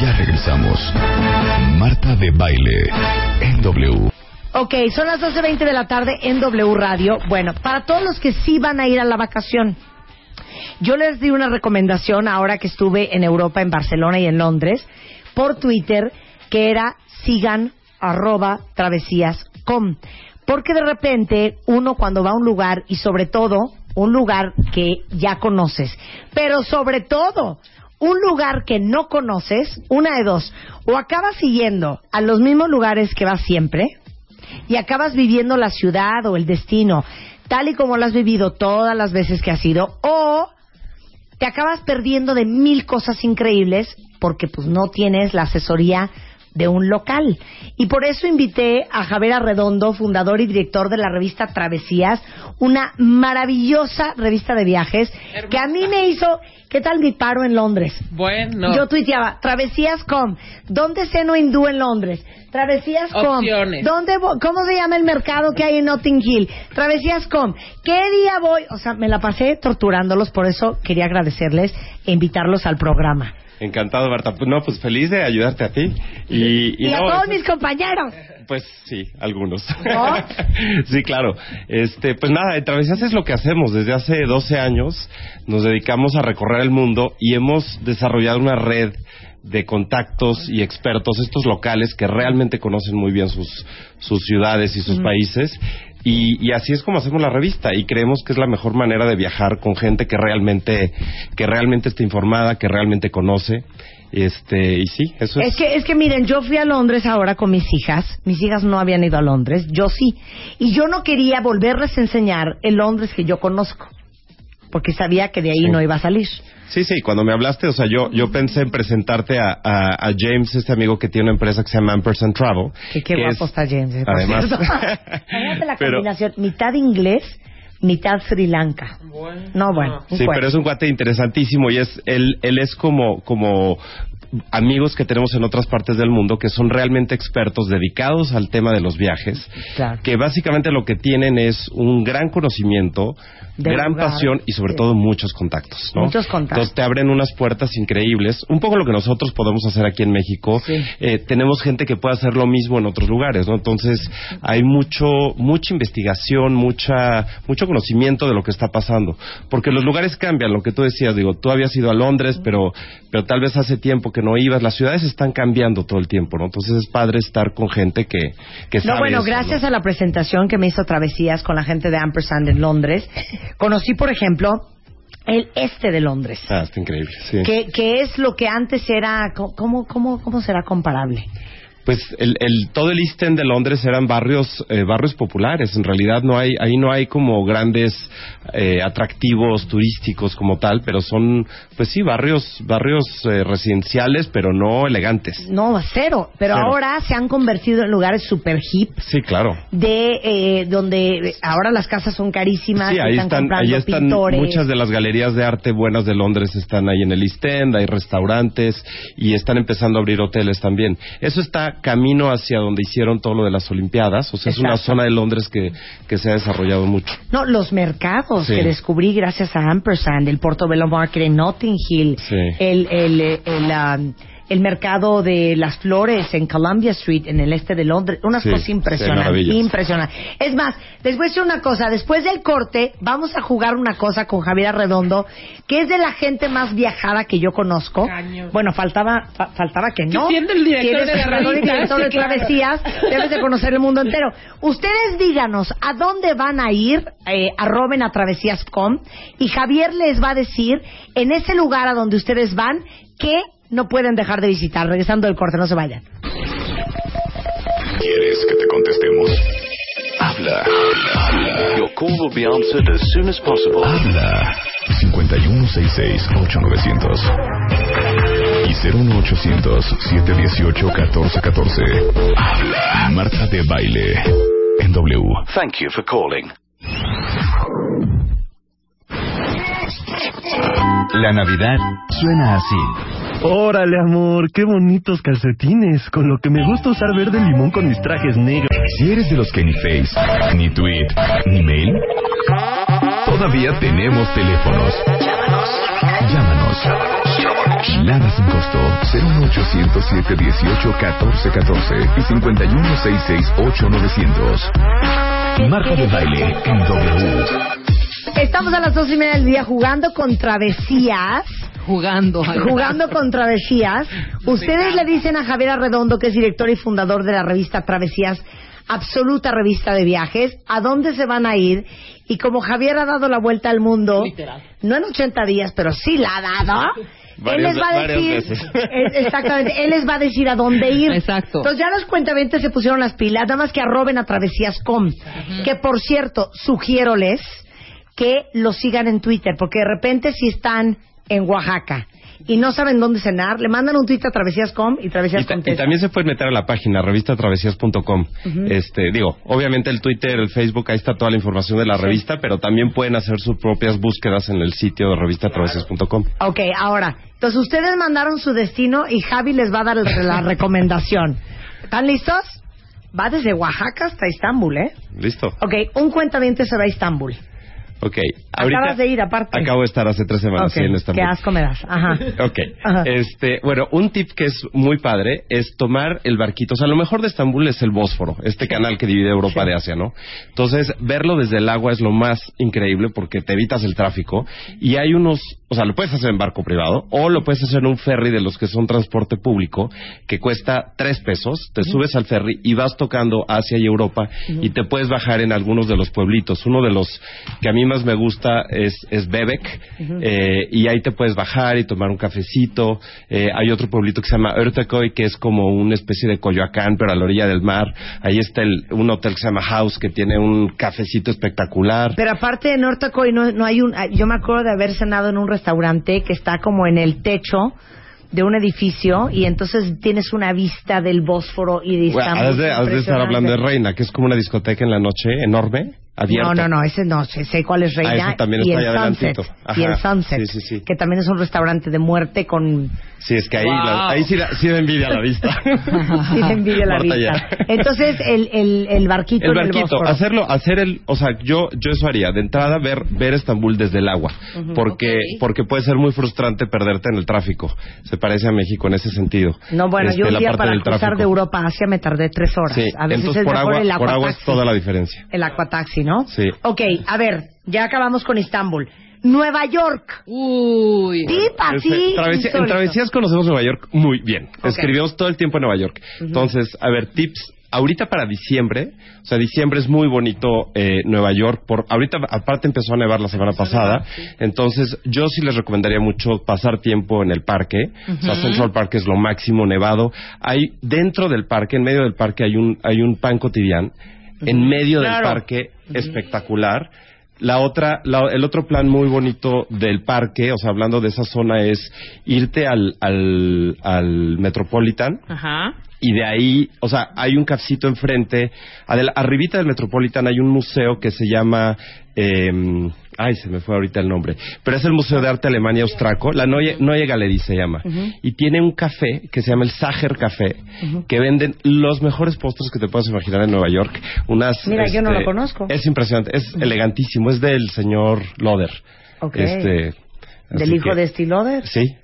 Ya regresamos. Marta de Baile en W. Ok, son las 12.20 de la tarde en W Radio. Bueno, para todos los que sí van a ir a la vacación, yo les di una recomendación ahora que estuve en Europa, en Barcelona y en Londres, por Twitter, que era sigan arroba travesías.com. Porque de repente uno cuando va a un lugar y sobre todo un lugar que ya conoces, pero sobre todo un lugar que no conoces, una de dos, o acabas siguiendo a los mismos lugares que vas siempre y acabas viviendo la ciudad o el destino tal y como lo has vivido todas las veces que has ido, o te acabas perdiendo de mil cosas increíbles porque pues no tienes la asesoría de un local. Y por eso invité a Javier Arredondo, fundador y director de la revista Travesías, una maravillosa revista de viajes que a mí me hizo, ¿qué tal mi paro en Londres? Bueno. Yo tuiteaba, Travesías.com, ¿dónde ceno hindú en Londres? Travesías.com. ¿dónde ¿cómo se llama el mercado que hay en Notting Hill? Travesías.com, ¿qué día voy? O sea, me la pasé torturándolos, por eso quería agradecerles e invitarlos al programa. Encantado, Marta. No, pues feliz de ayudarte a ti. Y, Y, a no, todos eso- mis compañeros. Pues sí, algunos. ¿No? sí, claro. Este, pues nada, en Travesías es lo que hacemos. Desde hace 12 años nos dedicamos a recorrer el mundo y hemos desarrollado una red de contactos y expertos, estos locales que realmente conocen muy bien sus, sus ciudades y sus países. Y, y así es como hacemos la revista y creemos que es la mejor manera de viajar con gente que realmente, que realmente está informada, que realmente conoce. Este, y sí, eso es. Es que, es que miren, yo fui a Londres ahora con mis hijas. Mis hijas no habían ido a Londres, yo sí. Y yo no quería volverles a enseñar el Londres que yo conozco. Porque sabía que de ahí Sí. no iba a salir. Sí, sí, cuando me hablaste, o sea, yo, yo pensé en presentarte a, a, a James, este amigo que tiene una empresa que se llama Ampersand Travel. Que qué que guapo es- está James. eh, por Además. la Pero- combinación, mitad inglés, mitad Sri Lanka. No, bueno. Sí, cuento. pero es un cuate interesantísimo y es él, él es como, como amigos que tenemos en otras partes del mundo que son realmente expertos dedicados al tema de los viajes, Claro. que básicamente lo que tienen es un gran conocimiento, gran lugar. pasión y sobre Sí. todo muchos contactos, ¿no? Muchos contactos. Entonces te abren unas puertas increíbles, un poco lo que nosotros podemos hacer aquí en México. Sí. Eh, tenemos gente que puede hacer lo mismo en otros lugares, ¿no? Entonces hay mucho, mucha investigación, mucha, mucho conocimiento de lo que está pasando, porque los lugares cambian, lo que tú decías, digo, tú habías ido a Londres, pero, pero tal vez hace tiempo que no ibas, las ciudades están cambiando todo el tiempo, ¿no? Entonces es padre estar con gente que, que sabe No, bueno, eso, gracias ¿no? a la presentación que me hizo Travesías con la gente de Ampersand en Londres, conocí, por ejemplo, el este de Londres. Ah, está increíble, sí. Que, que es lo que antes era, ¿cómo, cómo, cómo será comparable? Pues el, el- todo el East End de Londres eran barrios eh, barrios populares. En realidad no hay ahí no hay como grandes eh, atractivos turísticos como tal, pero son pues sí barrios barrios eh, residenciales, pero no elegantes. No, cero. Pero Cero. ahora se han convertido en lugares super hip Sí, claro. de eh, donde ahora las casas son carísimas, Sí, ahí están, ahí están pintores. muchas de las galerías de arte buenas de Londres están ahí en el East End, hay restaurantes y están empezando a abrir hoteles también. Eso está camino hacia donde hicieron todo lo de las Olimpiadas, o sea, es una zona de Londres que, que se ha desarrollado mucho. No, los mercados Sí. que descubrí gracias a Ampersand, el Portobello Market en Notting Hill, Sí. el, el, el, um, el mercado de las flores en Columbia Street, en el este de Londres, unas Sí, cosas sí, impresionantes, maravillas. impresionantes. Es más, les voy a decir una cosa, después del corte vamos a jugar una cosa con Javier Arredondo, que es de la gente más viajada que yo conozco. Caño. Bueno, faltaba fa- faltaba que no. siendo el director de la director sí, de claro. Travesías, debes de conocer el mundo entero. Ustedes díganos a dónde van a ir, eh, arroben a travesías.com y Javier les va a decir en ese lugar a donde ustedes van que no pueden dejar de visitar. Regresando del corte, no se vayan. ¿Quieres que te contestemos? Habla. Habla. Your call will be answered as soon as possible. Habla. 5166-8900. Y 01800-718-1414. Habla. Marta de Baile. En W. Thank you for calling. La Navidad suena así. Órale, amor, qué bonitos calcetines. Con lo que me gusta usar verde limón con mis trajes negros. Si eres de los que ni Face, ni Tweet, ni Mail, todavía tenemos teléfonos. Llámanos. La 01807 18 14 14 y 5166 900 Marta de baile en W. Estamos a las dos y media del día jugando con travesías. Jugando. Jugando con travesías. Ustedes le dicen a Javier Arredondo, que es director y fundador de la revista Travesías, absoluta revista de viajes, a dónde se van a ir. Y como Javier ha dado la vuelta al mundo, Literal. no en 80 días, pero sí la ha dado. él les va a decir. Es- exactamente, él les va a decir a dónde ir. Exacto. Entonces ya los cuentavientes se pusieron las pilas, nada más que arroben a travesías.com. Que por cierto, sugiéroles que lo sigan en Twitter, porque de repente si están en Oaxaca y no saben dónde cenar, le mandan un tweet a travesías.com y Y, travesías y contesta. también se pueden meter a la página revistatravesías.com. Este, digo, obviamente el Twitter, el Facebook, ahí está toda la información de la revista, pero también pueden hacer sus propias búsquedas en el sitio de revistatravesías.com. Ok, ahora, entonces ustedes mandaron su destino y Javi les va a dar la recomendación. ¿Están listos? Va desde Oaxaca hasta Estambul, ¿eh? ¿Listo? Ok, un cuentaviente se va a Estambul. Ok. Acabas de ir, aparte. Acabo de estar hace tres semanas Ok, sí, en Estambul. qué asco me das. Ajá. Ok. Ajá. Este, bueno, un tip que es muy padre es tomar el barquito. O sea, lo mejor de Estambul es el Bósforo, este canal que divide Europa de Asia, ¿no? Entonces, verlo desde el agua es lo más increíble porque te evitas el tráfico. Y hay unos, o sea, lo puedes hacer en barco privado o lo puedes hacer en un ferry de los que son transporte público que cuesta tres pesos. Te subes al ferry y vas tocando Asia y Europa y te puedes bajar en algunos de los pueblitos. Uno de los que a mí más me gusta es, es Bebek eh, y ahí te puedes bajar y tomar un cafecito. Eh, hay otro pueblito que se llama Örtecoy que es como una especie de Coyoacán pero a la orilla del mar. Ahí está el, un hotel que se llama House que tiene un cafecito espectacular. Pero aparte de Nortacoy no, no hay un... Yo me acuerdo de haber cenado en un restaurante que está como en el techo de un edificio y entonces tienes una vista del Bósforo y de Bueno, Istambul has, de, has de estar hablando de. Reina, que es como una discoteca en la noche enorme, abierta. No, no, no, ese no, sé, sé cuál es Reina. Ah, ese también y está el Sunset. Y el Sunset. sí, sí, sí. Que también es un restaurante de muerte con... Sí, es que ahí, Wow. la- ahí sí, da, sí da envidia la vista. Sí, te envidia la Marta, vista. ya. Entonces, el, el, el barquito El en barquito, Bósforo. hacerlo, hacer el, o sea, yo, yo eso haría, de entrada ver, ver Estambul desde el agua, porque, Ok. porque puede ser muy frustrante perderte en el tráfico. Se parece a México en ese sentido. No, bueno, Este, yo un la día para cruzar tráfico. de Europa a Asia me tardé tres horas. Sí, a veces entonces es por mejor agua, el por agua es aquataxi. toda la diferencia. El acuataxi, ¿no? Sí. Ok, a ver, ya acabamos con Istambul. Nueva York. Uy. Tip así. Travesía- en. Travesías conocemos Nueva York muy bien. Escribimos todo el tiempo en Nueva York. Entonces, a ver, tips. Ahorita para diciembre, o sea, diciembre es muy bonito eh, Nueva York. Por ahorita aparte empezó a nevar la semana pasada, entonces yo sí les recomendaría mucho pasar tiempo en el parque. O sea, Central Park es lo máximo nevado. Hay dentro del parque, en medio del parque hay un hay un pan cotidiano. En medio Claro. del parque espectacular. La otra, la- el otro plan muy bonito del parque, o sea, hablando de esa zona, es irte al, al, al Metropolitan Ajá. y de ahí, o sea, hay un cafecito enfrente. adel- arribita del Metropolitan hay un museo que se llama. eh, ay, se me fue ahorita el nombre. Pero es el Museo de Arte Alemania Austraco. La Neue, Neue Galerie se llama. Y tiene un café que se llama el Sacher Café, que venden los mejores postres que te puedas imaginar en Nueva York. Unas, Mira, yo no este, lo conozco. Es impresionante, es elegantísimo. Es del señor Loder. Ok. Este, Del hijo que- de Stiloder. Sí.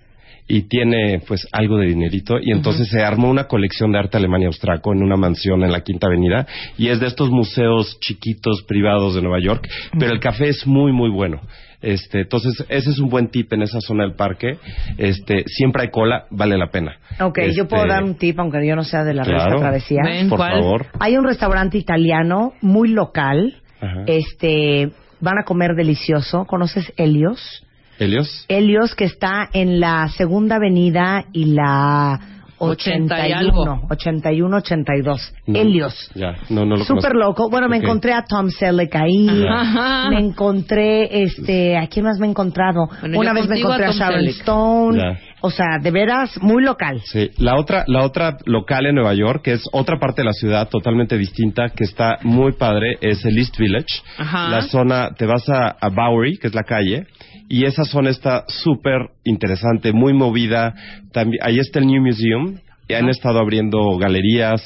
Y tiene pues algo de dinerito y entonces se armó una colección de arte Alemania Austraco en una mansión en la Quinta Avenida y es de estos museos chiquitos privados de Nueva York, pero el café es muy muy bueno. Este, entonces ese es un buen tip en esa zona del parque. Este, siempre hay cola, vale la pena. Ok, yo Este, puedo dar un tip, aunque yo no sea de la Claro. revista Travesía. Ven. Por ¿Cuál? favor. Hay un restaurante italiano muy local. Ajá. Este, van a comer delicioso. ¿Conoces Helios? Helios. Helios que está en la Segunda Avenida y la 80 y 81, algo. 81, 82. No, Helios. Ya, no, no lo Súper conozco. loco. Bueno, me encontré a Tom Selleck ahí. Ajá. Me encontré, este, ¿a quién más me he encontrado? Bueno, Una vez me a encontré a Tom Sharon Selleck. Stone. Ya. O sea, de veras, muy local. Sí, la otra, la otra local en Nueva York, que es otra parte de la ciudad totalmente distinta, que está muy padre, es el East Village. Ajá. La zona, te vas a, a Bowery, que es la calle, y esa zona está súper interesante, muy movida. También, ahí está el New Museum, y han estado abriendo galerías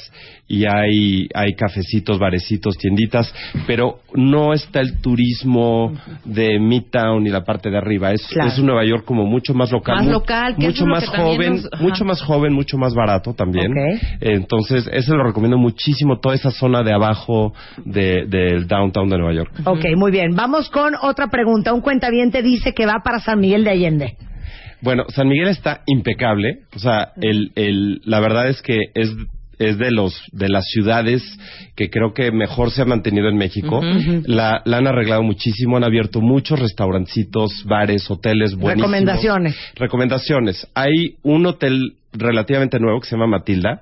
y hay, hay cafecitos, barecitos, tienditas, pero no está el turismo de Midtown y la parte de arriba. Es, Claro. es un Nueva York como mucho más local. Más local, que eso mucho más que joven, nos- mucho más joven, mucho más barato también. Entonces, ese lo recomiendo muchísimo, toda esa zona de abajo de- del downtown de Nueva York. Ok, muy bien. Vamos con otra pregunta. Un cuentaviente dice que va para San Miguel de Allende. Bueno, San Miguel está impecable. O sea, el, el, la verdad es que es, es de los de las ciudades que creo que mejor se ha mantenido en México. la, la han arreglado muchísimo, han abierto muchos restaurancitos, bares, hoteles buenísimos. Recomendaciones. Recomendaciones. Hay un hotel relativamente nuevo que se llama Matilda.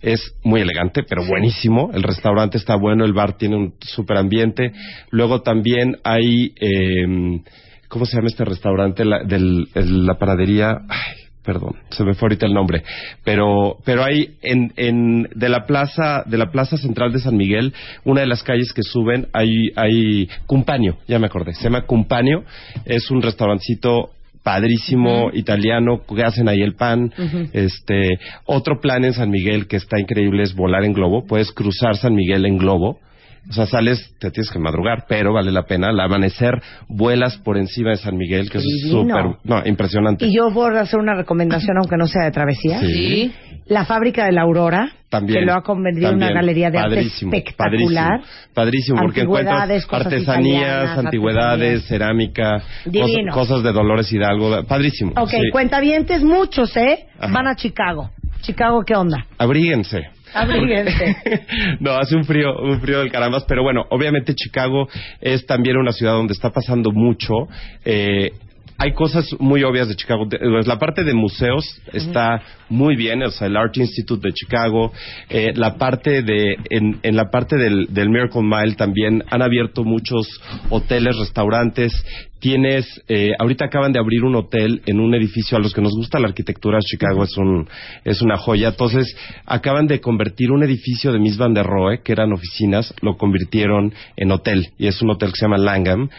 Es muy elegante, pero buenísimo. El restaurante está bueno, el bar tiene un super ambiente. Luego también hay, eh, ¿cómo se llama este restaurante? La, del, el- la panadería. Ay, perdón, se me fue ahorita el nombre. Pero, pero hay en, en, de la plaza, de la plaza central de San Miguel, una de las calles que suben, hay, hay Cumpaño, ya me acordé. Se llama Cumpaño. Es un restaurancito padrísimo italiano que hacen ahí el pan este otro plan en San Miguel que está increíble es volar en globo puedes cruzar San Miguel en globo o sea, sales, te tienes que madrugar, pero vale la pena. Al amanecer, vuelas por encima de San Miguel, que es Divino. súper, no, impresionante. Y yo voy a hacer una recomendación, aunque no sea de travesía. Sí. La fábrica de la Aurora, También. que lo ha convertido en una galería de Padrísimo, arte espectacular. Padrísimo, padrísimo, porque encuentras artesanías, italianas, antigüedades, artesanías. cerámica, Divino. cosas, cosas de Dolores Hidalgo. Padrísimo. Ok, sí. cuentavientes muchos, ¿eh? Ajá. Van a Chicago. Chicago, ¿qué onda? Abríguense. Abríguense. no, hace un frío, un frío del carambas, pero bueno, obviamente Chicago es también una ciudad donde está pasando mucho. Eh, hay cosas muy obvias de Chicago. Pues, la parte de museos está muy bien, o sea, el Art Institute de Chicago. Eh, la parte de, en, en la parte del, del Miracle Mile también han abierto muchos hoteles, restaurantes. Tienes, eh, ahorita acaban de abrir un hotel en un edificio a los que nos gusta la arquitectura. Chicago es un, es una joya. Entonces, acaban de convertir un edificio de Miss Van der Rohe, que eran oficinas, lo convirtieron en hotel. Y es un hotel que se llama Langham.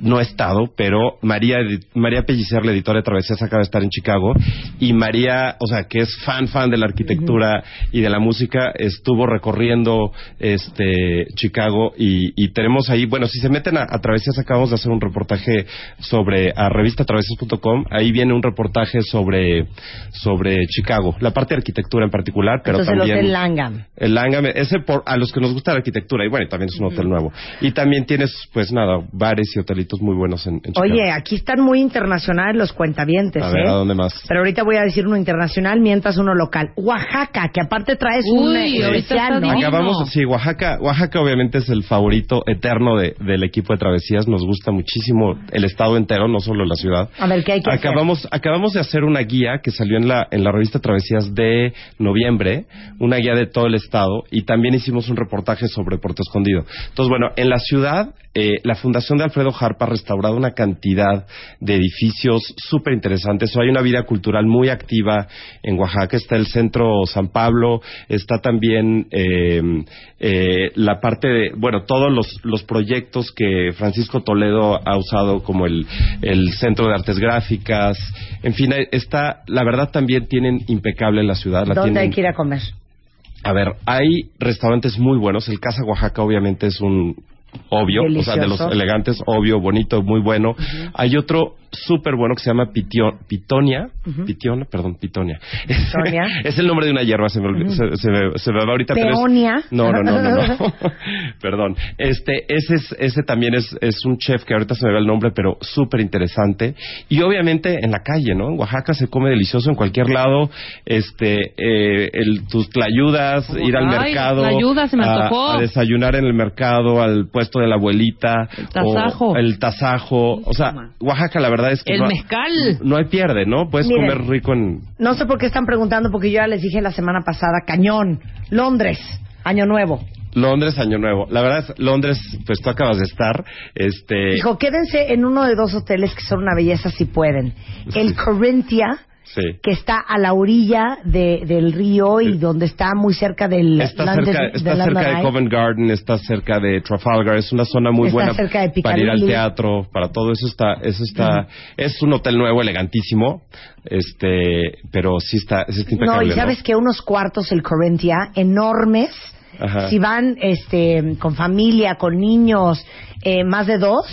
No he estado, pero María, María Pellicer, la editora de Travesías, acaba de estar en Chicago. Y María, o sea, que es fan, fan de la arquitectura y de la música, estuvo recorriendo este Chicago y, y tenemos ahí, bueno, si se meten a, a Travesías, acabamos de hacer un reportaje sobre, a revistatravesías.com, ahí viene un reportaje sobre, sobre Chicago, la parte de arquitectura en particular, pero Entonces, el también... Hotel Langham. El Langham, ese por, a los que nos gusta la arquitectura, y bueno, también es un hotel nuevo. Y también tienes, pues nada, bares y hotelitos muy buenos en, en Chicago. Oye, aquí están muy internacionales los cuentavientes, a ver, ¿eh? ¿a dónde más? Pero ahorita voy a decir uno internacional mientras uno local. Oaxaca, que aparte traes un Uy, eh, especial. Acabamos, sí, Oaxaca, Oaxaca obviamente es el favorito eterno de- del equipo de travesías. Nos gusta muchísimo el estado entero, no solo la ciudad. A ver, ¿qué hay que hacer? acabamos, acabamos de hacer una guía que salió en la, en la revista Travesías de noviembre, una guía de todo el estado, y también hicimos un reportaje sobre Puerto Escondido. Entonces, bueno, en la ciudad, eh, la Fundación de Alfredo Harpa ha restaurado una cantidad de edificios súper interesantes. Hay una vida cultural muy activa en Oaxaca. Está el centro San Pablo, está también eh, eh, la parte de, bueno, todos los, los proyectos que Francisco Toledo ha usado, como el, el Centro de Artes Gráficas. En fin, está, la verdad también tienen impecable la ciudad. La ¿Dónde tienen, hay que ir a comer? a ver, hay restaurantes muy buenos. El Casa Oaxaca obviamente es un obvio, o sea, de los elegantes, obvio, bonito, muy bueno. Hay otro súper bueno que se llama Pitio- Pitonia, Pitiona, perdón, Pitonia. Pitonia. es el nombre de una hierba, se me, olvi- se, se me, se me va ahorita. pero es- Peonia. no, no, no, no, no. Perdón. Este, ese, es, ese también es, es un chef que ahorita se me va el nombre, pero súper interesante. Y obviamente en la calle, ¿no? En Oaxaca se come delicioso en cualquier lado. Este, eh, el, tus tlayudas, ir al Ay, mercado. tlayudas, se me a- antojó. a desayunar en el mercado, al puesto de la abuelita. El tasajo. o el tasajo. O sea, Oaxaca la verdad es que El no, mezcal. no hay pierde, ¿no? Puedes Miren. comer rico en... No sé por qué están preguntando, porque yo ya les dije la semana pasada, cañón, Londres, Año Nuevo. Londres, Año Nuevo. La verdad es, Londres, pues tú acabas de estar. Este, Dijo, quédense en uno de dos hoteles que son una belleza si pueden. El Corinthia, Sí. que está a la orilla de, del río y donde está muy cerca del Está London- cerca, está London cerca de. Covent Garden, está cerca de Trafalgar, es una zona muy Está buena cerca de para ir al teatro, para todo eso está, eso está, es un hotel nuevo, elegantísimo, este, pero sí está, sí está No, impecable. y sabes que unos cuartos el Corinthia enormes. Ajá. Si van este, con familia, con niños, eh, más de dos,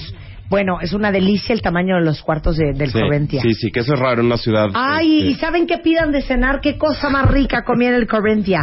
bueno, es una delicia el tamaño de los cuartos de- del sí, Corinthia. sí, sí, que eso es raro en una ciudad. Ay, este, ¿y saben qué pidan de cenar? ¿Qué cosa más rica comía en el Corinthia?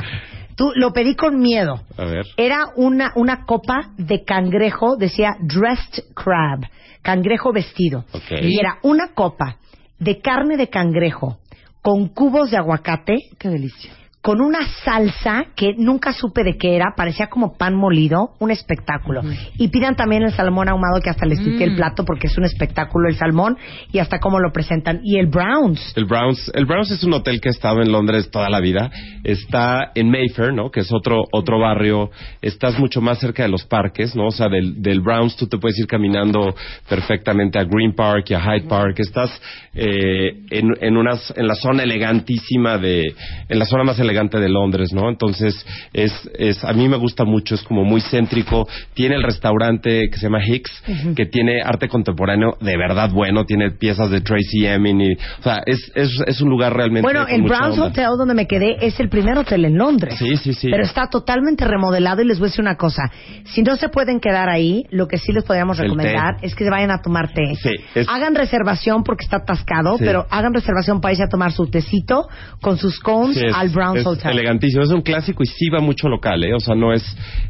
Tú, lo pedí con miedo. a ver. Era una, una copa de cangrejo, decía dressed crab, cangrejo vestido. Ok. Y era una copa de carne de cangrejo con cubos de aguacate. Qué delicia. Con una salsa que nunca supe de qué era, parecía como pan molido, un espectáculo. Y pidan también el salmón ahumado que hasta les quité el plato porque es un espectáculo el salmón y hasta cómo lo presentan. Y el Browns. El Browns, el Browns es un hotel que ha estado en Londres toda la vida. Está en Mayfair, ¿no? Que es otro otro barrio. Estás mucho más cerca de los parques, ¿no? O sea, del, del Browns tú te puedes ir caminando perfectamente a Green Park y a Hyde Park. Estás eh, en, en unas en la zona elegantísima de en la zona más elegante de Londres, ¿no? Entonces es es a mí me gusta mucho. Es como muy céntrico. Tiene el restaurante que se llama Hicks, que tiene arte contemporáneo de verdad bueno. Tiene piezas de Tracy Emin y, o sea, es es, es un lugar realmente Bueno, el Browns onda. Hotel donde me quedé es el primer hotel en Londres. Sí, sí, sí. Pero está totalmente remodelado y les voy a decir una cosa. Si no se pueden quedar ahí, lo que sí les podríamos recomendar es que se vayan a tomar té. Sí, es- Hagan reservación porque está atascado, Sí. pero hagan reservación para irse a tomar su tecito con sus cones Sí, al Browns es Hotel. elegantísimo, es un clásico y sí va mucho local, ¿eh? O sea, no es,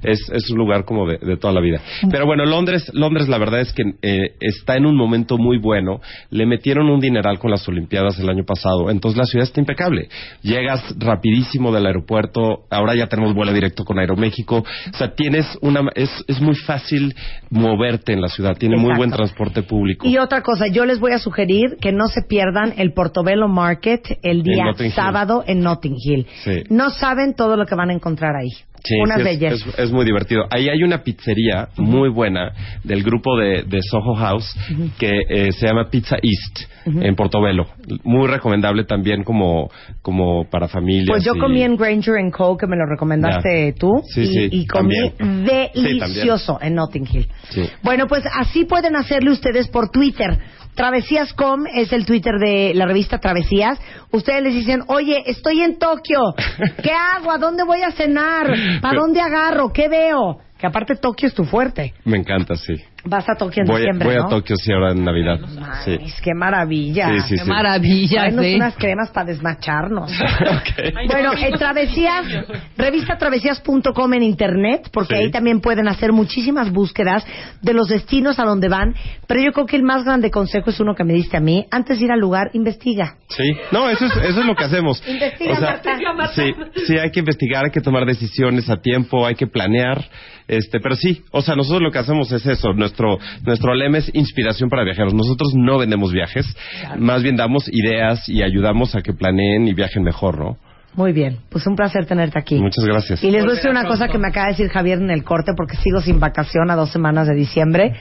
es, es un lugar como de, de toda la vida. Pero bueno, Londres, Londres la verdad es que eh, está en un momento muy bueno. Le metieron un dineral con las Olimpiadas el año pasado, entonces la ciudad está impecable. Llegas rapidísimo del aeropuerto, ahora ya tenemos vuelo directo con Aeroméxico. O sea, tienes una, es, es muy fácil moverte en la ciudad, tiene muy buen transporte público. Y otra cosa, yo les voy a sugerir que no se pierdan el Portobello Market el día sábado en Notting Hill. No saben todo lo que van a encontrar ahí. Sí, Unas sí, es, bellezas. es- es muy divertido. Ahí hay una pizzería muy buena del grupo de, de Soho House que eh, se llama Pizza East en Portobelo. Muy recomendable también como, como para familias. Pues yo y- comí en Granger Co, que me lo recomendaste tú, Sí, y, sí, y comí también. delicioso en Notting Hill. Bueno, pues así pueden hacerle ustedes por Twitter. Travesías.com es el Twitter de la revista Travesías. Ustedes les dicen, oye, estoy en Tokio. ¿Qué hago? ¿A dónde voy a cenar? ¿Para dónde agarro? ¿Qué veo? Que aparte Tokio es tu fuerte. Me encanta, sí. Vas a Tokio en Voy, diciembre, voy ¿no? a Tokio, sí, ahora en Navidad. Sí. Ay, qué maravilla. Sí, sí, Qué sí. maravilla, sí. unas cremas para desmacharnos. Bueno, en Travesías, revista travesías.com en internet, porque Sí. ahí también pueden hacer muchísimas búsquedas de los destinos a donde van. Pero yo creo que el más grande consejo es uno que me diste a mí. Antes de ir al lugar, investiga. Sí, no, eso es, eso es lo que hacemos. Investiga, Marta. Sí, sí, hay que investigar, hay que tomar decisiones a tiempo, hay que planear, este, pero sí, o sea, nosotros lo que hacemos es eso, nuestro, nuestro lema es inspiración para viajeros. Nosotros no vendemos viajes, más bien damos ideas y ayudamos a que planeen y viajen mejor, ¿no? Muy bien, pues un placer tenerte aquí. Muchas gracias. Y les voy a decir una cosa que me acaba de decir Javier en el corte, porque sigo sin vacación a dos semanas de diciembre.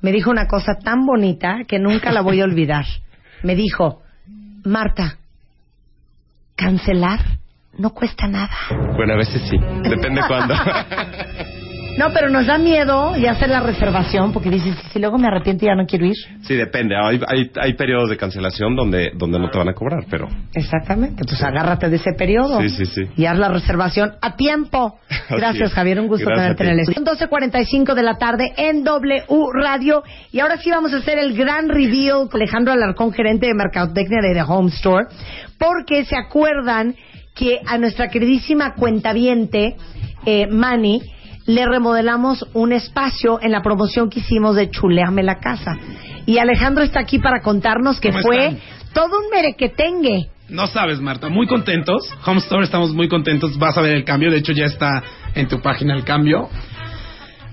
Me dijo una cosa tan bonita que nunca la voy a olvidar. Me dijo, Marta, cancelar no cuesta nada. Bueno, a veces sí, depende cuándo. No, pero nos da miedo y hacer la reservación porque dices, si luego me arrepiento y ya no quiero ir. sí, depende. Hay, hay, hay periodos de cancelación donde, donde no te van a cobrar, pero Exactamente, pues agárrate de ese periodo. Sí, sí, sí. Y haz la reservación a tiempo. Gracias. Javier, un gusto tenerte en el estudio. 12.45 de la tarde en W Radio. Y ahora sí vamos a hacer el gran reveal con Alejandro Alarcón, gerente de Mercadotecnia de The Home Store. Porque se acuerdan que a nuestra queridísima cuentaviente, eh, Manny, le remodelamos un espacio en la promoción que hicimos de Chuleame la Casa. Y Alejandro está aquí para contarnos que ¿Cómo fue están? todo un merequetengue. No sabes, Marta, muy contentos. Home Store estamos muy contentos. Vas a ver el cambio. De hecho, ya está en tu página el cambio.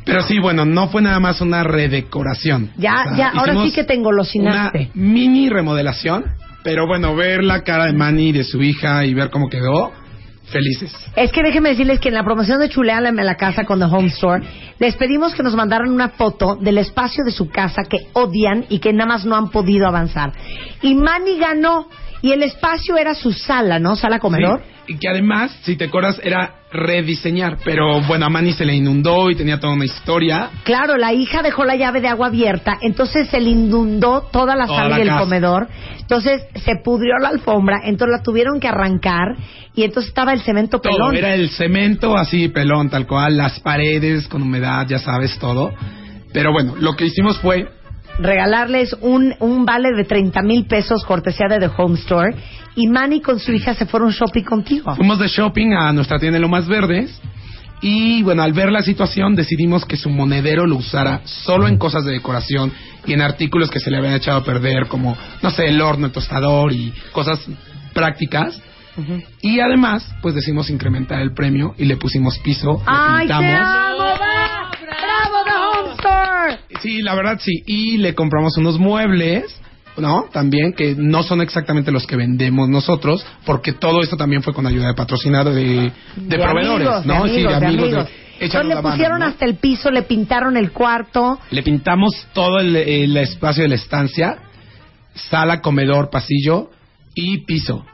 Pero sí, bueno, no fue nada más una redecoración. Ya, O sea, ya, ahora sí que te engolosinaste. Una mini remodelación. Pero bueno, ver la cara de Manny y de su hija y ver cómo quedó, felices. Es que déjenme decirles que en la promoción de Chuleala en la casa con The Home Store, les pedimos que nos mandaran una foto del espacio de su casa que odian y que nada más no han podido avanzar. Y Manny ganó. Y el espacio era su sala, ¿no? Sala comedor. Sí, Y que además, si te acuerdas, era rediseñar. Pero bueno, a Manny se le inundó y tenía toda una historia. Claro, la hija dejó la llave de agua abierta, entonces se le inundó toda la Toda sala la del comedor, entonces se pudrió la alfombra, entonces la tuvieron que arrancar y entonces estaba el cemento Todo. pelón. Era el cemento así, pelón, tal cual. Las paredes con humedad, ya sabes, todo. Pero bueno, lo que hicimos fue regalarles un, un vale de 30 mil pesos cortesía de The Home Store y Manny con su hija se fueron shopping contigo. Fuimos de shopping a nuestra tienda de Lomas Verdes y bueno, al ver la situación decidimos que su monedero lo usara solo en cosas de decoración y en artículos que se le habían echado a perder como, no sé, el horno, el tostador y cosas prácticas. Y además, pues decidimos incrementar el premio y le pusimos piso, le ¡Ay, te pintamos. amo! ¡Va! ¡Bravo, The Home Store! Sí, la verdad sí. Y le compramos unos muebles, ¿no? También, que no son exactamente los que vendemos nosotros, porque todo esto también fue con ayuda de patrocinador, de, de, proveedores, amigos, ¿no? de sí, amigos, de amigos. Entonces le mano, pusieron ¿no? hasta el piso, le pintaron el cuarto. Le pintamos todo el, el espacio de la estancia, sala, comedor, pasillo y piso.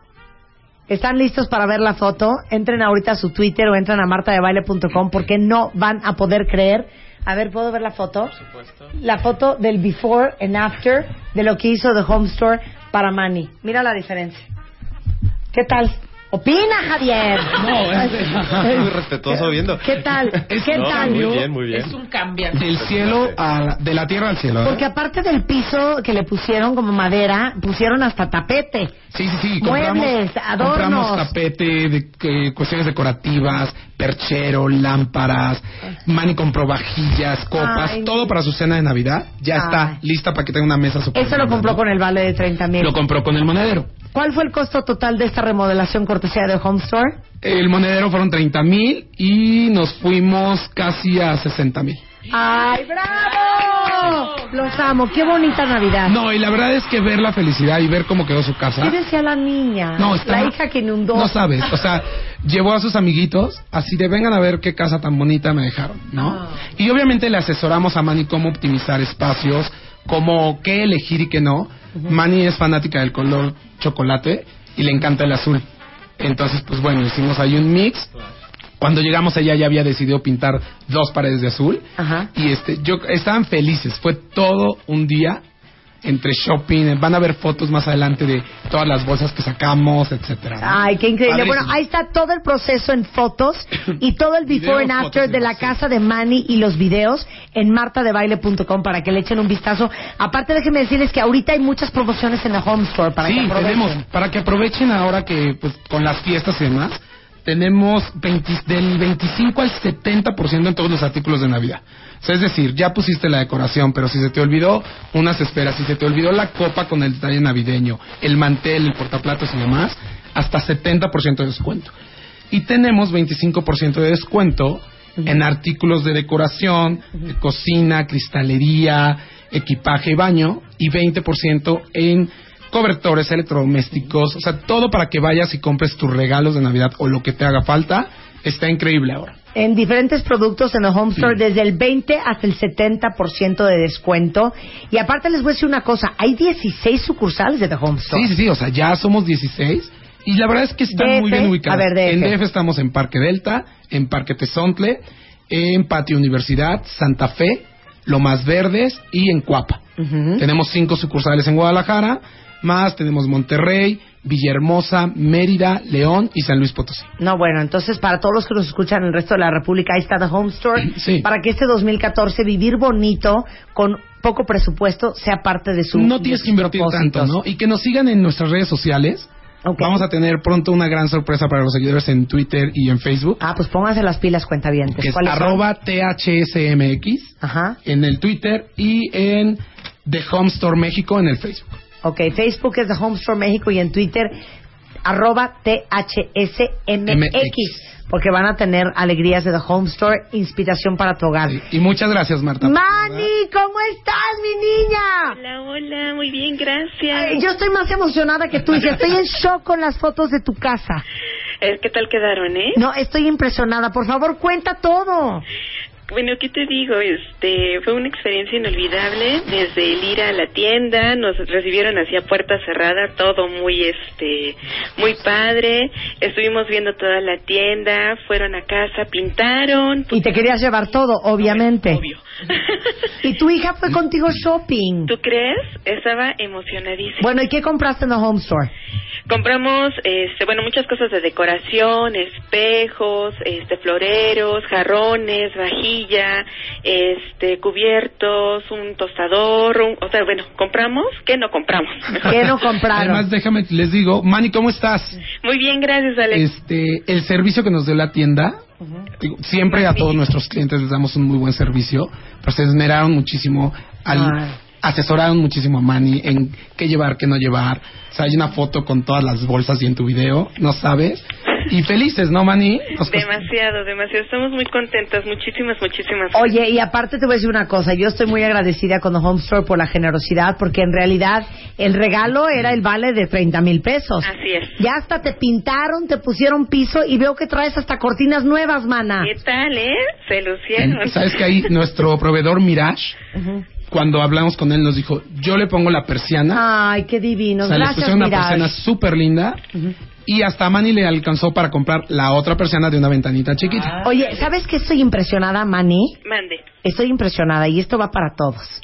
¿Están listos para ver la foto? Entren ahorita a su Twitter o entren a martadebaile.com porque no van a poder creer. A ver, ¿puedo ver la foto? La foto del before and after de lo que hizo The Home Store para Manny. Mira la diferencia. ¿Qué tal? Opina, Javier. Muy respetuoso viendo. ¿Qué tal? ¿Qué No, tal? Muy bien, muy bien. Es un cambio. Del cielo a la- de la tierra al cielo. ¿eh? Porque aparte del piso que le pusieron como madera, pusieron hasta tapete. Sí, sí, sí. Muebles, adornos. Compramos tapete, de, eh, cuestiones decorativas, perchero, lámparas. Manny compró vajillas, copas, Ay. todo para su cena de Navidad. Ya Ay. está lista para que tenga una mesa super Eso lo compró ¿no? con el vale de 30 mil. Lo compró con el monedero. ¿Cuál fue el costo total de esta remodelación cortesía de Home Store? El monedero fueron 30 mil y nos fuimos casi a 60 mil. ¡Ay, bravo! Los amo. Qué bonita Navidad. No, y la verdad es que ver la felicidad y ver cómo quedó su casa. ¿Qué decía la niña? No, está- La hija que inundó. No sabes, o sea, llevó a sus amiguitos, así de vengan a ver qué casa tan bonita me dejaron, ¿no? Ah. Y obviamente le asesoramos a Manny cómo optimizar espacios, cómo qué elegir y qué no. Manny es fanática del color chocolate y le encanta el azul. Entonces, pues bueno, hicimos ahí un mix. Cuando llegamos ella ya había decidido pintar dos paredes de azul Ajá. y este yo estaban felices, fue todo un día entre shopping, van a ver fotos más adelante de todas las bolsas que sacamos, etcétera. ¿no? Ay, qué increíble. Padrísimo. Bueno, ahí está todo el proceso en fotos y todo el before and after de la casa de Manny y los videos en martadebaile.com para que le echen un vistazo. Aparte, déjenme decirles que ahorita hay muchas promociones en la Home Store para que aprovechen. tenemos, para que aprovechen ahora que pues con las fiestas y demás, tenemos 20 del 25 al 70% en todos los artículos de Navidad. Es decir, ya pusiste la decoración, pero si se te olvidó unas esperas, si se te olvidó la copa con el detalle navideño, el mantel, el portaplatos y demás, hasta 70% de descuento. Y tenemos 25% de descuento en artículos de decoración, de cocina, cristalería, equipaje y baño, y 20% en cobertores electrodomésticos, o sea, todo para que vayas y compres tus regalos de Navidad o lo que te haga falta, está increíble ahora. en diferentes productos en el Home Store desde el 20 hasta el 70% de descuento. Y aparte les voy a decir una cosa, hay 16 sucursales de The Home Store. Sí, sí, sí, o sea, ya somos 16 y la verdad es que están DF, muy bien ubicados. a ver, DF. En DF estamos en Parque Delta, en Parque Tezontle, en Patio Universidad, Santa Fe, Lomas Verdes y en Cuapa. Ujú. Tenemos cinco sucursales en Guadalajara, más tenemos Monterrey, Villahermosa, Mérida, León y San Luis Potosí. No, bueno, entonces para todos los que nos escuchan en el resto de la República, ahí está The Home Store. Sí. Para que este 2014 vivir bonito, con poco presupuesto, sea parte de su no tienes que invertir propósitos. tanto, ¿no? Y que nos sigan en nuestras redes sociales. Ok. Vamos a tener pronto una gran sorpresa para los seguidores en Twitter y en Facebook, Ah, pues pónganse las pilas, cuentavientes. que es arroba THSMX Ajá. en el Twitter y en The Home Store México en el Facebook. Ok, Facebook es The Home Store México y en Twitter arroba THSMX. MX. Porque van a tener alegrías de The Home Store, inspiración para tu hogar. Sí, Y muchas gracias, Marta. Mani, ¿cómo estás, mi niña? Hola, hola, muy bien, gracias. Ay, yo estoy más emocionada que tú, hija. Estoy en shock con las fotos de tu casa. ¿Qué tal quedaron, eh? No, estoy impresionada. Por favor, cuenta todo. Bueno, ¿qué te digo? Este, fue una experiencia inolvidable desde el ir a la tienda, nos recibieron así a puerta cerrada, todo muy este, muy padre. Estuvimos viendo toda la tienda, fueron a casa, pintaron. Y te querías llevar todo, obviamente. Obvio. Y tu hija fue contigo shopping. ¿Tú crees? Estaba emocionadísima. Bueno, ¿y qué compraste en the home store? Compramos, este, bueno, muchas cosas de decoración, espejos, este, floreros, jarrones, vajilla, este, cubiertos, un tostador, un- o sea, bueno, compramos, ¿qué no compramos? ¿Qué no compraron? Además, déjame, les digo, Manny, ¿cómo estás? Muy bien, gracias, Alex. Este, el servicio que nos dio la tienda, siempre a todos nuestros clientes les damos un muy buen servicio, pero se esmeraron muchísimo al Ay. Asesoraron muchísimo a Manny en qué llevar, qué no llevar. O sea, hay una foto con todas las bolsas y en tu video, no sabes. Y felices, ¿no, Manny? Nos Demasiado, demasiado. Estamos muy contentas. Muchísimas, muchísimas. Oye, y aparte te voy a decir una cosa, yo estoy muy agradecida con The Home Store por la generosidad, porque en realidad el regalo era el vale de 30 mil pesos. Así es. Ya hasta te pintaron, te pusieron piso y veo que traes hasta cortinas nuevas, mana. ¿Qué tal, eh? Se lucieron. En- ¿Sabes que ahí nuestro proveedor Mirage, cuando hablamos con él, nos dijo, yo le pongo la persiana. Ay, qué divino. o sea, le Gracias, pusieron una persiana súper linda. Y hasta a Manny le alcanzó para comprar la otra persiana de una ventanita chiquita. Oye, ¿sabes qué estoy impresionada, Mani? Mande. Estoy impresionada y esto va para todos.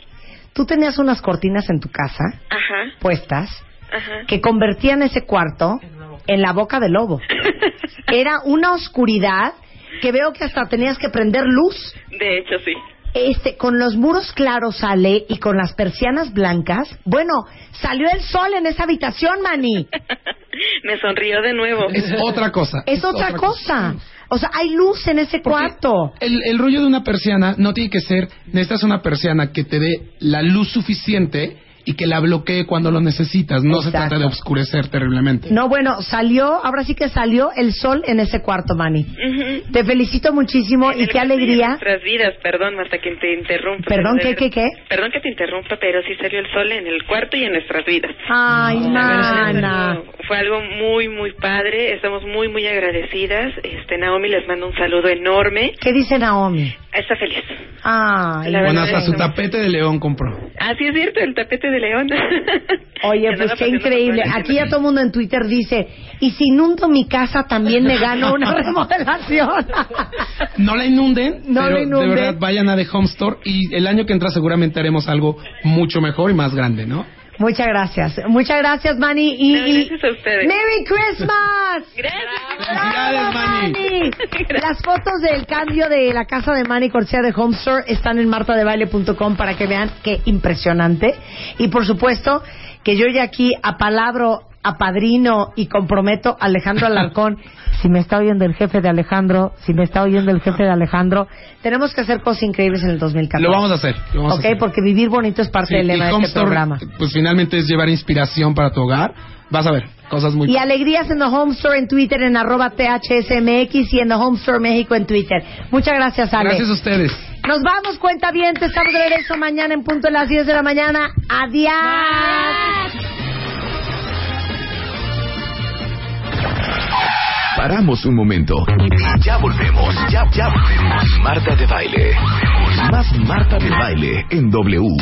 Tú tenías unas cortinas en tu casa Ajá, puestas ajá. que convertían ese cuarto en la boca del lobo. Era una oscuridad que veo que hasta tenías que prender luz. De hecho, sí. Este, con los muros claros sale y con las persianas blancas. Bueno, salió el sol en esa habitación, Mani. Me sonrió de nuevo. Es otra cosa. Es otra cosa. O sea, hay luz en ese cuarto. El, el rollo de una persiana no tiene que ser, necesitas una persiana que te dé la luz suficiente y que la bloquee cuando lo necesitas. No se Exacto. trata de oscurecer terriblemente. No, bueno, salió, ahora sí que salió el sol en ese cuarto, Mani. Ujú. Te felicito muchísimo En y qué alegría. Nuestras vidas, perdón, Marta, que te interrumpa. Perdón, ¿qué, qué, qué? Perdón que te interrumpa, pero sí salió el sol en el cuarto y en nuestras vidas. Ay, es mana. fue algo muy, muy padre. Estamos muy, muy agradecidas. Este, Naomi les manda un saludo enorme. ¿Qué dice Naomi? Está feliz. Ay, La Bueno, hasta su tapete de león compró. Ah, sí es cierto, el tapete de león. Oye, pues qué increíble. Aquí ya todo el mundo en Twitter dice, y si inundo mi casa también me gano una remodelación. No la inunden, No pero la inunden. de verdad vayan a The Home Store y el año que entra seguramente haremos algo mucho mejor y más grande, ¿no? Muchas gracias. Muchas gracias, Manny. Y, No, y- gracias a ustedes. ¡Merry Christmas! Gracias. ¡Felicidades, Manny! Las fotos del cambio de la casa de Manny Cortesía de Home Store están en martadebaile.com para que vean qué impresionante. Y por supuesto que yo ya aquí apalabro, apadrino y comprometo a Alejandro Alarcón. Si me está oyendo el jefe de Alejandro, si me está oyendo el jefe de Alejandro, tenemos que hacer cosas increíbles en el 2014. Lo vamos a hacer. Lo vamos a Ok, hacer. porque vivir bonito es parte Sí, del lema de este Store, programa. pues finalmente es llevar inspiración para tu hogar. Vas a ver, cosas muy Y alegrías en The Home Store en Twitter en arroba THSMX y en The Home Store México en Twitter. Muchas gracias, Ale. Gracias a ustedes. Nos vamos, cuenta bien. Estamos de regreso mañana en punto de las 10 de la mañana. Adiós. Paramos un momento. Ya volvemos. Ya, ya volvemos. Marta de baile. Más Marta de baile en W.